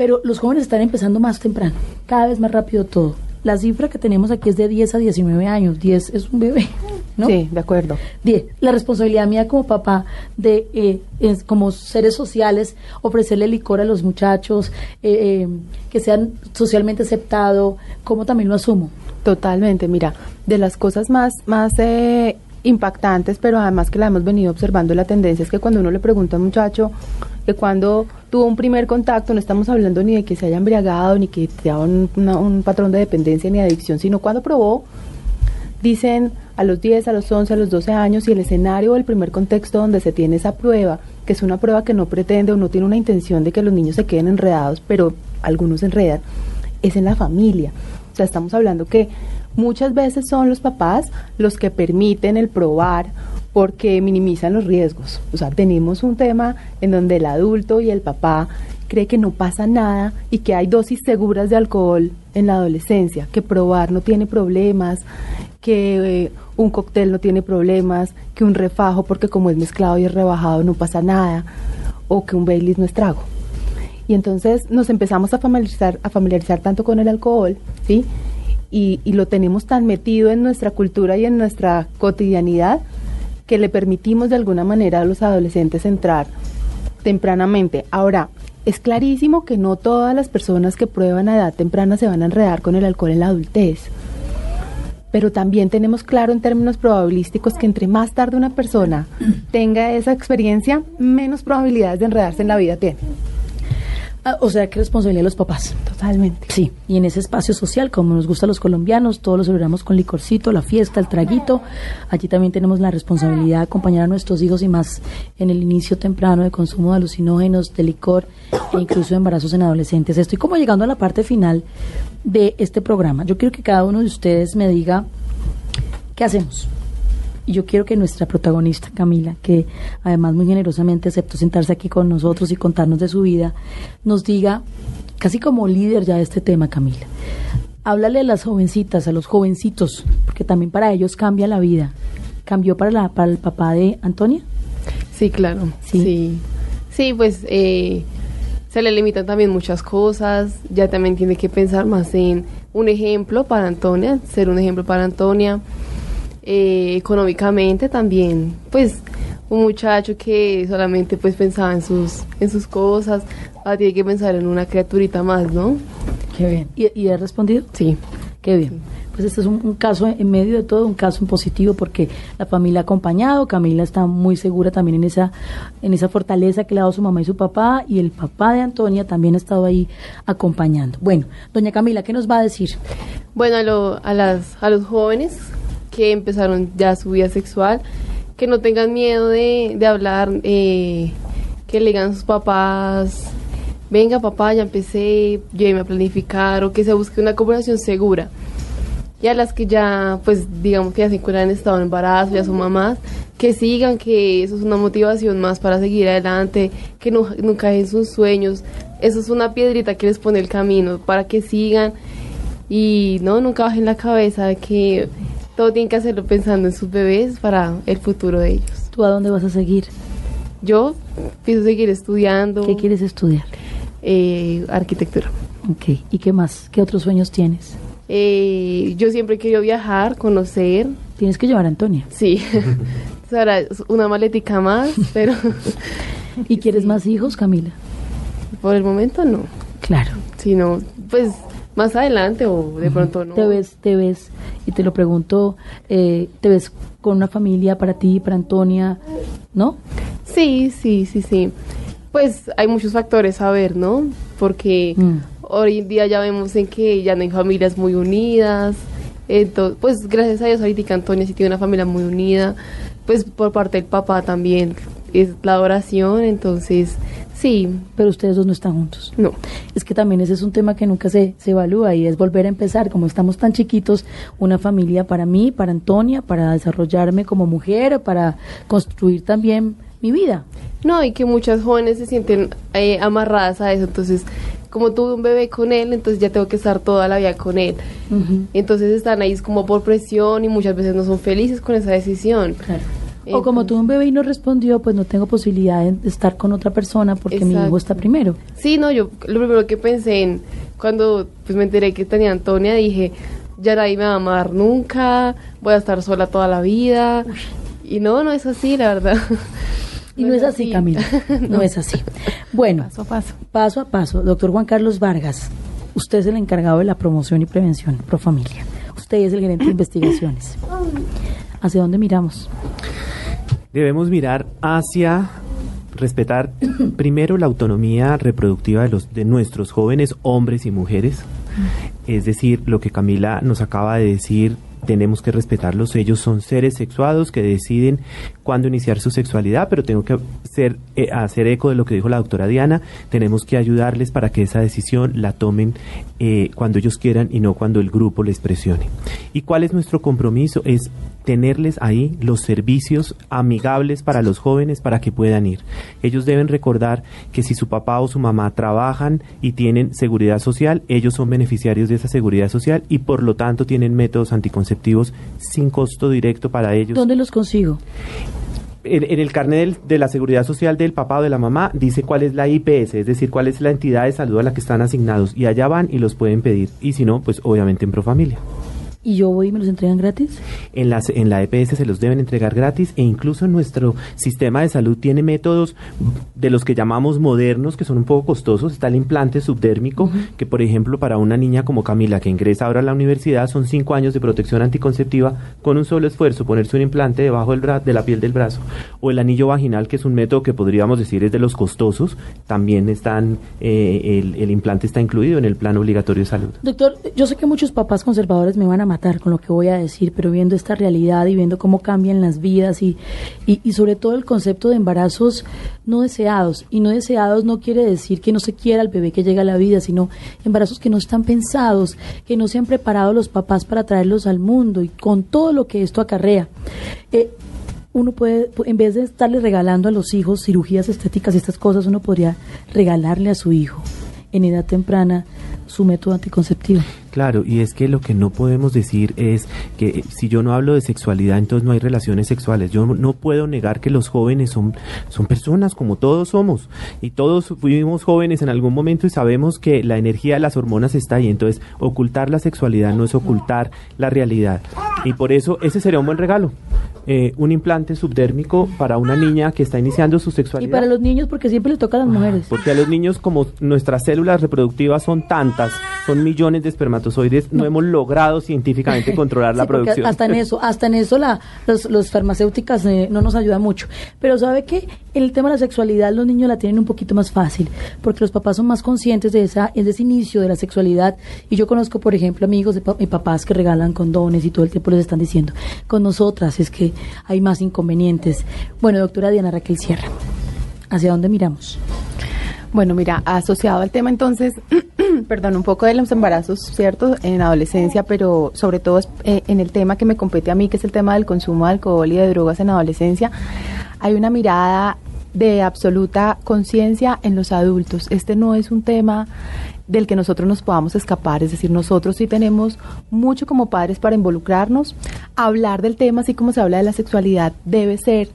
Pero los jóvenes están empezando más temprano, cada vez más rápido todo. La cifra que tenemos aquí es de 10 a 19 años. 10 es un bebé, ¿no? Sí, de acuerdo. 10. La responsabilidad mía como papá de, eh, es, como seres sociales, ofrecerle licor a los muchachos, eh, eh, que sean socialmente aceptados, ¿cómo también lo asumo? Totalmente, mira, de las cosas más, más eh, impactantes, pero además que la hemos venido observando, la tendencia es que cuando uno le pregunta a un muchacho que cuando tuvo un primer contacto, no estamos hablando ni de que se haya embriagado, ni que sea un, un patrón de dependencia ni adicción, sino cuando probó, dicen a los 10, a los 11, a los 12 años y el escenario o el primer contexto donde se tiene esa prueba, que es una prueba que no pretende o no tiene una intención de que los niños se queden enredados, pero algunos enredan, es en la familia. O sea, estamos hablando que muchas veces son los papás los que permiten el probar porque minimizan los riesgos. O sea, tenemos un tema en donde el adulto y el papá cree que no pasa nada y que hay dosis seguras de alcohol en la adolescencia, que probar no tiene problemas, que eh, un cóctel no tiene problemas, que un refajo porque como es mezclado y es rebajado no pasa nada, o que un Baileys no es trago. Y entonces nos empezamos a familiarizar, a familiarizar tanto con el alcohol, ¿sí? Y, y lo tenemos tan metido en nuestra cultura y en nuestra cotidianidad que le permitimos de alguna manera a los adolescentes entrar tempranamente. Ahora, es clarísimo que no todas las personas que prueban a edad temprana se van a enredar con el alcohol en la adultez. Pero también tenemos claro en términos probabilísticos que entre más tarde una persona tenga esa experiencia, menos probabilidades de enredarse en la vida tiene. Ah, o sea, que responsabilidad de los papás. Totalmente. Sí, y en ese espacio social, como nos gusta a los colombianos, todos lo celebramos con licorcito, la fiesta, el traguito. Allí también tenemos la responsabilidad de acompañar a nuestros hijos y más en el inicio temprano de consumo de alucinógenos, de licor e incluso de embarazos en adolescentes. Estoy como llegando a la parte final de este programa. Yo quiero que cada uno de ustedes me diga qué hacemos. Y yo quiero que nuestra protagonista, Camila, que además muy generosamente aceptó sentarse aquí con nosotros y contarnos de su vida, nos diga, casi como líder ya de este tema, Camila, háblale a las jovencitas, a los jovencitos, porque también para ellos cambia la vida. ¿Cambió para, la, para el papá de Antonia? Sí, claro. Sí. Sí, sí, pues eh, se le limitan también muchas cosas. Ya también tiene que pensar más en un ejemplo para Antonia, ser un ejemplo para Antonia. Eh, económicamente también, pues un muchacho que solamente pues pensaba en sus en sus cosas, ahora tiene que pensar en una criaturita más, ¿no? Qué bien. ¿Y, y ha respondido? Sí. Qué bien. Pues este es un, un caso en medio de todo, un caso en positivo porque la familia ha acompañado, Camila está muy segura también en esa, en esa fortaleza que le ha dado su mamá y su papá y el papá de Antonia también ha estado ahí acompañando. Bueno, doña Camila, ¿qué nos va a decir? Bueno, a, lo- a, las, a los jóvenes que empezaron ya su vida sexual, que no tengan miedo de, de hablar, eh, que le digan a sus papás, venga papá, ya empecé, lléveme a planificar, o que se busque una conversación segura. Y a las que ya, pues digamos que ya se encuentran en estado de embarazo, ya son mamás, que sigan, que eso es una motivación más para seguir adelante, que no, nunca dejen sus sueños. Eso es una piedrita que les pone el camino para que sigan y no, nunca bajen la cabeza de que todo tienen que hacerlo pensando en sus bebés para el futuro de ellos. ¿Tú a dónde vas a seguir? Yo pienso seguir estudiando ¿Qué quieres estudiar? eh, arquitectura. Ok, ¿y qué más? ¿Qué otros sueños tienes? Eh, yo siempre he querido viajar, conocer, Tienes que llevar a Antonia. sí. Ahora una maletica más, pero ¿Y quieres más hijos, Camila? por el momento no. Claro. Sino, pues más adelante o de pronto no. Te ves, te ves, y te lo pregunto, eh, te ves con una familia para ti, para Antonia, ¿no? Sí, sí, sí, sí. Pues hay muchos factores a ver, ¿no? Porque Mm. hoy en día ya vemos en que ya no hay familias muy unidas. Entonces, pues gracias a Dios ahorita Antonia sí tiene una familia muy unida. Pues por parte del papá también es la adoración, entonces sí, Pero ustedes dos no están juntos. no. Es que también ese es un tema que nunca se, se evalúa y es volver a empezar, como estamos tan chiquitos, una familia para mí, para Antonia, para desarrollarme como mujer, para construir también mi vida. No, y que muchas jóvenes se sienten eh, amarradas a eso, entonces como tuve un bebé con él, entonces ya tengo que estar toda la vida con él. Entonces están ahí como por presión y muchas veces no son felices con esa decisión. Claro. O como tuve un bebé y no respondió, pues no tengo posibilidad de estar con otra persona porque mi hijo está primero. Sí, no, yo lo primero que pensé en cuando pues me enteré que tenía Antonia, dije, ya nadie me va a amar nunca, voy a estar sola toda la vida. Y no, no es así, la verdad. Y no, es así, Camila, no. es así. Bueno, paso a paso. Paso a paso, doctor Juan Carlos Vargas, usted es el encargado de la promoción y prevención pro familia. Usted es el gerente de investigaciones. ¿Hacia dónde miramos? Debemos mirar hacia respetar primero la autonomía reproductiva de los de nuestros jóvenes hombres y mujeres. Es decir, lo que Camila nos acaba de decir tenemos que respetarlos. Ellos son seres sexuados que deciden cuándo iniciar su sexualidad, pero tengo que ser, eh, hacer eco de lo que dijo la doctora Diana. Tenemos que ayudarles para que esa decisión la tomen eh, cuando ellos quieran y no cuando el grupo les presione. ¿Y cuál es nuestro compromiso? Es tenerles ahí los servicios amigables para los jóvenes para que puedan ir. Ellos deben recordar que si su papá o su mamá trabajan y tienen seguridad social, ellos son beneficiarios de esa seguridad social y por lo tanto tienen métodos anticonceptivos sin costo directo para ellos. ¿Dónde los consigo? en, el carnet de la seguridad social del papá o de la mamá dice cuál es la IPS, es decir, cuál es la entidad de salud a la que están asignados y allá van y los pueden pedir y si no, pues obviamente en Profamilia y yo voy y me los entregan gratis? En, las, en la EPS se los deben entregar gratis e incluso nuestro sistema de salud tiene métodos de los que llamamos modernos que son un poco costosos. Está el implante subdérmico, que por ejemplo para una niña como Camila que ingresa ahora a la universidad son cinco años de protección anticonceptiva con un solo esfuerzo, ponerse un implante debajo del de la piel del brazo. O el anillo vaginal, que es un método que podríamos decir es de los costosos, también están, eh, el, el implante está incluido en el plan obligatorio de salud. Doctor, yo sé que muchos papás conservadores me van a matar con lo que voy a decir, pero viendo esta realidad y viendo cómo cambian las vidas y, y, sobre todo el concepto de embarazos no deseados. Y no deseados no quiere decir que no se quiera al bebé que llega a la vida, sino embarazos que no están pensados, que no se han preparado los papás para traerlos al mundo y con todo lo que esto acarrea. Eh, uno puede, en vez de estarle regalando a los hijos cirugías estéticas y estas cosas, uno podría regalarle a su hijo en edad temprana su método anticonceptivo. Claro, y es que lo que no podemos decir es que si yo no hablo de sexualidad, entonces no hay relaciones sexuales. Yo no puedo negar que los jóvenes son, son personas como todos somos y todos fuimos jóvenes en algún momento y sabemos que la energía de las hormonas está ahí. Entonces, ocultar la sexualidad no es ocultar la realidad. Y por eso ese sería un buen regalo. Eh, un implante subdérmico para una niña que está iniciando su sexualidad. Y para los niños, porque siempre le toca a las mujeres. Porque a los niños, como nuestras células reproductivas son tantas, son millones de espermatozoides, no, hemos logrado científicamente controlar la producción. Hasta en eso, hasta en eso la, los, farmacéuticas eh, no nos ayudan mucho. Pero ¿sabe qué? En el tema de la sexualidad los niños la tienen un poquito más fácil, porque los papás son más conscientes de, esa, de ese inicio de la sexualidad. Y yo conozco, por ejemplo, amigos de papás que regalan condones y todo el tiempo les están diciendo, con nosotras es que hay más inconvenientes. Bueno, doctora Diana Raquel Sierra, ¿hacia dónde miramos? Bueno, mira, asociado al tema entonces, perdón, un poco de los embarazos, ¿cierto? En adolescencia, pero sobre todo eh, en el tema que me compete a mí, que es el tema del consumo de alcohol y de drogas en adolescencia, hay una mirada de absoluta conciencia en los adultos. Este no es un tema del que nosotros nos podamos escapar, es decir, nosotros sí tenemos mucho como padres para involucrarnos, hablar del tema, así como se habla de la sexualidad, debe ser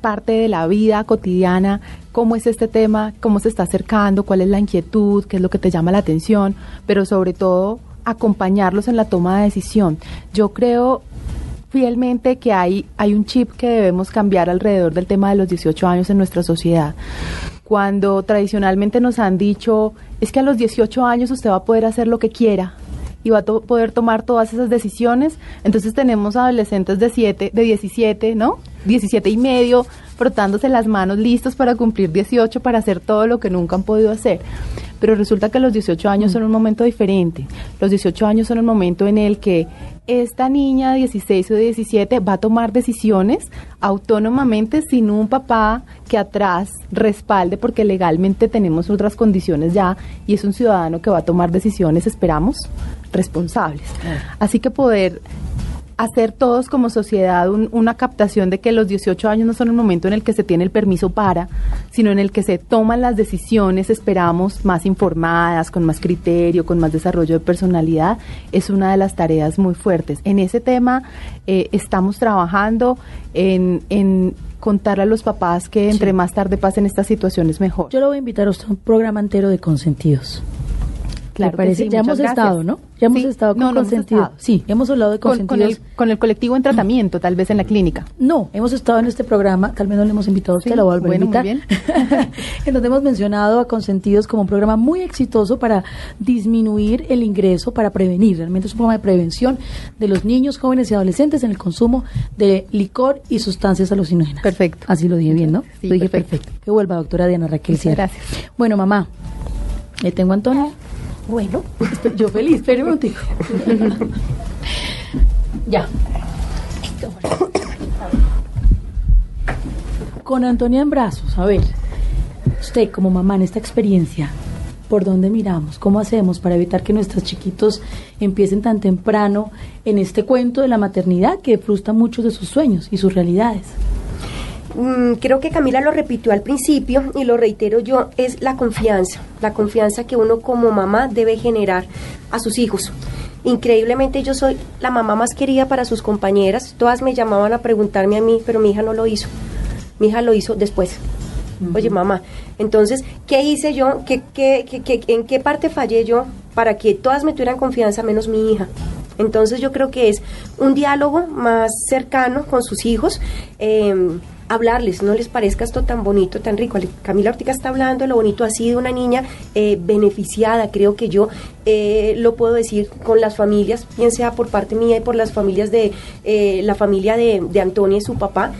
parte de la vida cotidiana, cómo es este tema, cómo se está acercando, cuál es la inquietud, qué es lo que te llama la atención, pero sobre todo acompañarlos en la toma de decisión. Yo creo fielmente que hay, hay un chip que debemos cambiar alrededor del tema de los 18 años en nuestra sociedad. Cuando tradicionalmente nos han dicho, es que a los 18 años usted va a poder hacer lo que quiera, y va a poder tomar todas esas decisiones. Entonces tenemos adolescentes de siete, de 17, ¿no? 17 y medio, frotándose las manos listos para cumplir 18, para hacer todo lo que nunca han podido hacer. Pero resulta que los 18 años son un momento diferente. Los 18 años son un momento en el que esta niña de 16 o de 17 va a tomar decisiones autónomamente sin un papá que atrás respalde porque legalmente tenemos otras condiciones ya y es un ciudadano que va a tomar decisiones, esperamos, responsables. Así que poder hacer todos como sociedad una captación de que los 18 años no son el momento en el que se tiene el permiso para, sino en el que se toman las decisiones, esperamos, más informadas, con más criterio, con más desarrollo de personalidad, es una de las tareas muy fuertes. En ese tema eh, estamos trabajando en, en contar a los papás que entre más tarde pasen estas situaciones mejor. Yo lo voy a invitar a usted a un programa entero de consentidos. Claro, parece? ya hemos estado, ¿no? Ya hemos estado con consentidos. Sí, hemos hablado de consentidos. Con, el, colectivo en tratamiento, tal vez en la clínica. No, hemos estado en este programa, tal vez no le hemos invitado a usted, la voy a volver a bien. en donde hemos mencionado a consentidos como un programa muy exitoso para disminuir el ingreso, para prevenir. Realmente es un programa de prevención de los niños, jóvenes y adolescentes en el consumo de licor y sustancias alucinógenas. Perfecto. Así lo dije bien, ¿no? lo dije perfecto. Que vuelva, doctora Diana Raquel Sierra. Gracias. Bueno, mamá, le tengo a Antonio. Bueno, yo feliz, espere un ya. Con Antonia en brazos, a ver, usted como mamá en esta experiencia, ¿por dónde miramos? ¿Cómo hacemos para evitar que nuestros chiquitos empiecen tan temprano en este cuento de la maternidad que frustra muchos de sus sueños y sus realidades? Mm, creo que Camila lo repitió al principio y lo reitero yo, es la confianza, la confianza que uno como mamá debe generar a sus hijos. Increíblemente yo soy la mamá más querida para sus compañeras, todas me llamaban a preguntarme a mí, pero mi hija no lo hizo, mi hija lo hizo después. Oye, mamá, entonces, ¿qué hice yo? ¿Qué, qué, qué, en qué parte fallé yo para que todas me tuvieran confianza menos mi hija? Entonces yo creo que es un diálogo más cercano con sus hijos. Eh, hablarles, no les parezca esto tan bonito, tan rico. Camila Ortiga está hablando de lo bonito así de una niña eh, beneficiada, creo que yo eh, lo puedo decir con las familias, bien sea por parte mía y por las familias de eh, la familia de, de Antonia y su papá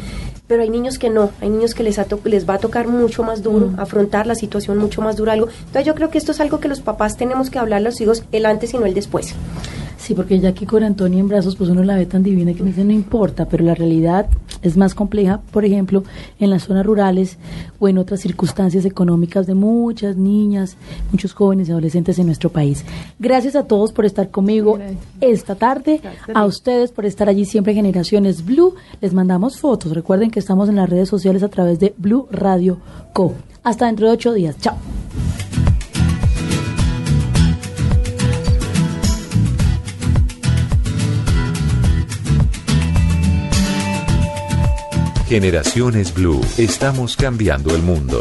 pero hay niños que no, hay niños que les, les va a tocar mucho más duro, mm. afrontar la situación mucho más dura, algo. Entonces yo creo que esto es algo que los papás tenemos que hablar a los hijos el antes y no el después. Sí, porque ya que con Antonia en brazos, pues uno la ve tan divina que me dice no importa, pero la realidad es más compleja, por ejemplo, en las zonas rurales o en otras circunstancias económicas de muchas niñas, muchos jóvenes y adolescentes en nuestro país. Gracias a todos por estar conmigo esta tarde, a ustedes por estar allí siempre Generaciones Blue. Les mandamos fotos. Recuerden que estamos en las redes sociales a través de Blue Radio Co. Hasta dentro de ocho días. Chao. Generaciones Blue. Estamos cambiando el mundo.